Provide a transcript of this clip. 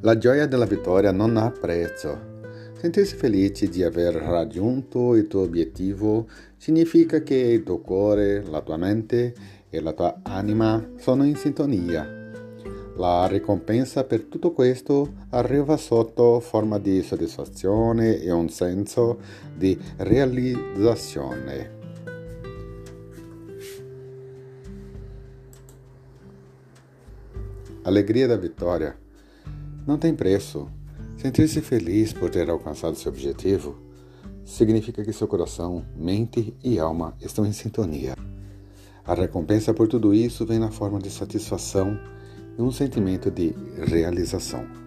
La gioia della vittoria non ha prezzo. Sentirsi felice di aver raggiunto il tuo obiettivo significa che il tuo cuore, la tua mente e la tua anima sono in sintonia. La ricompensa per tutto questo arriva sotto forma di soddisfazione e un senso di realizzazione. Alegria da vitória. Não tem preço. Sentir-se feliz por ter alcançado seu objetivo significa que seu coração, mente e alma estão em sintonia. A recompensa por tudo isso vem na forma de satisfação e um sentimento de realização.